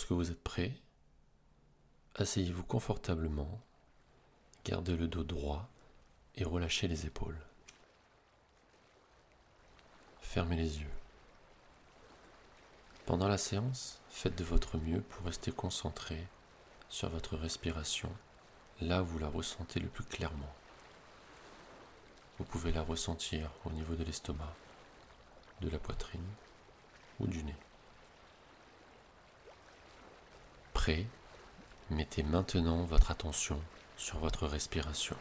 Lorsque vous êtes prêt, asseyez-vous confortablement, gardez le dos droit et relâchez les épaules. Fermez les yeux. Pendant la séance, faites de votre mieux pour rester concentré sur votre respiration là où vous la ressentez le plus clairement. Vous pouvez la ressentir au niveau de l'estomac, de la poitrine ou du nez. Prêt Mettez maintenant votre attention sur votre respiration.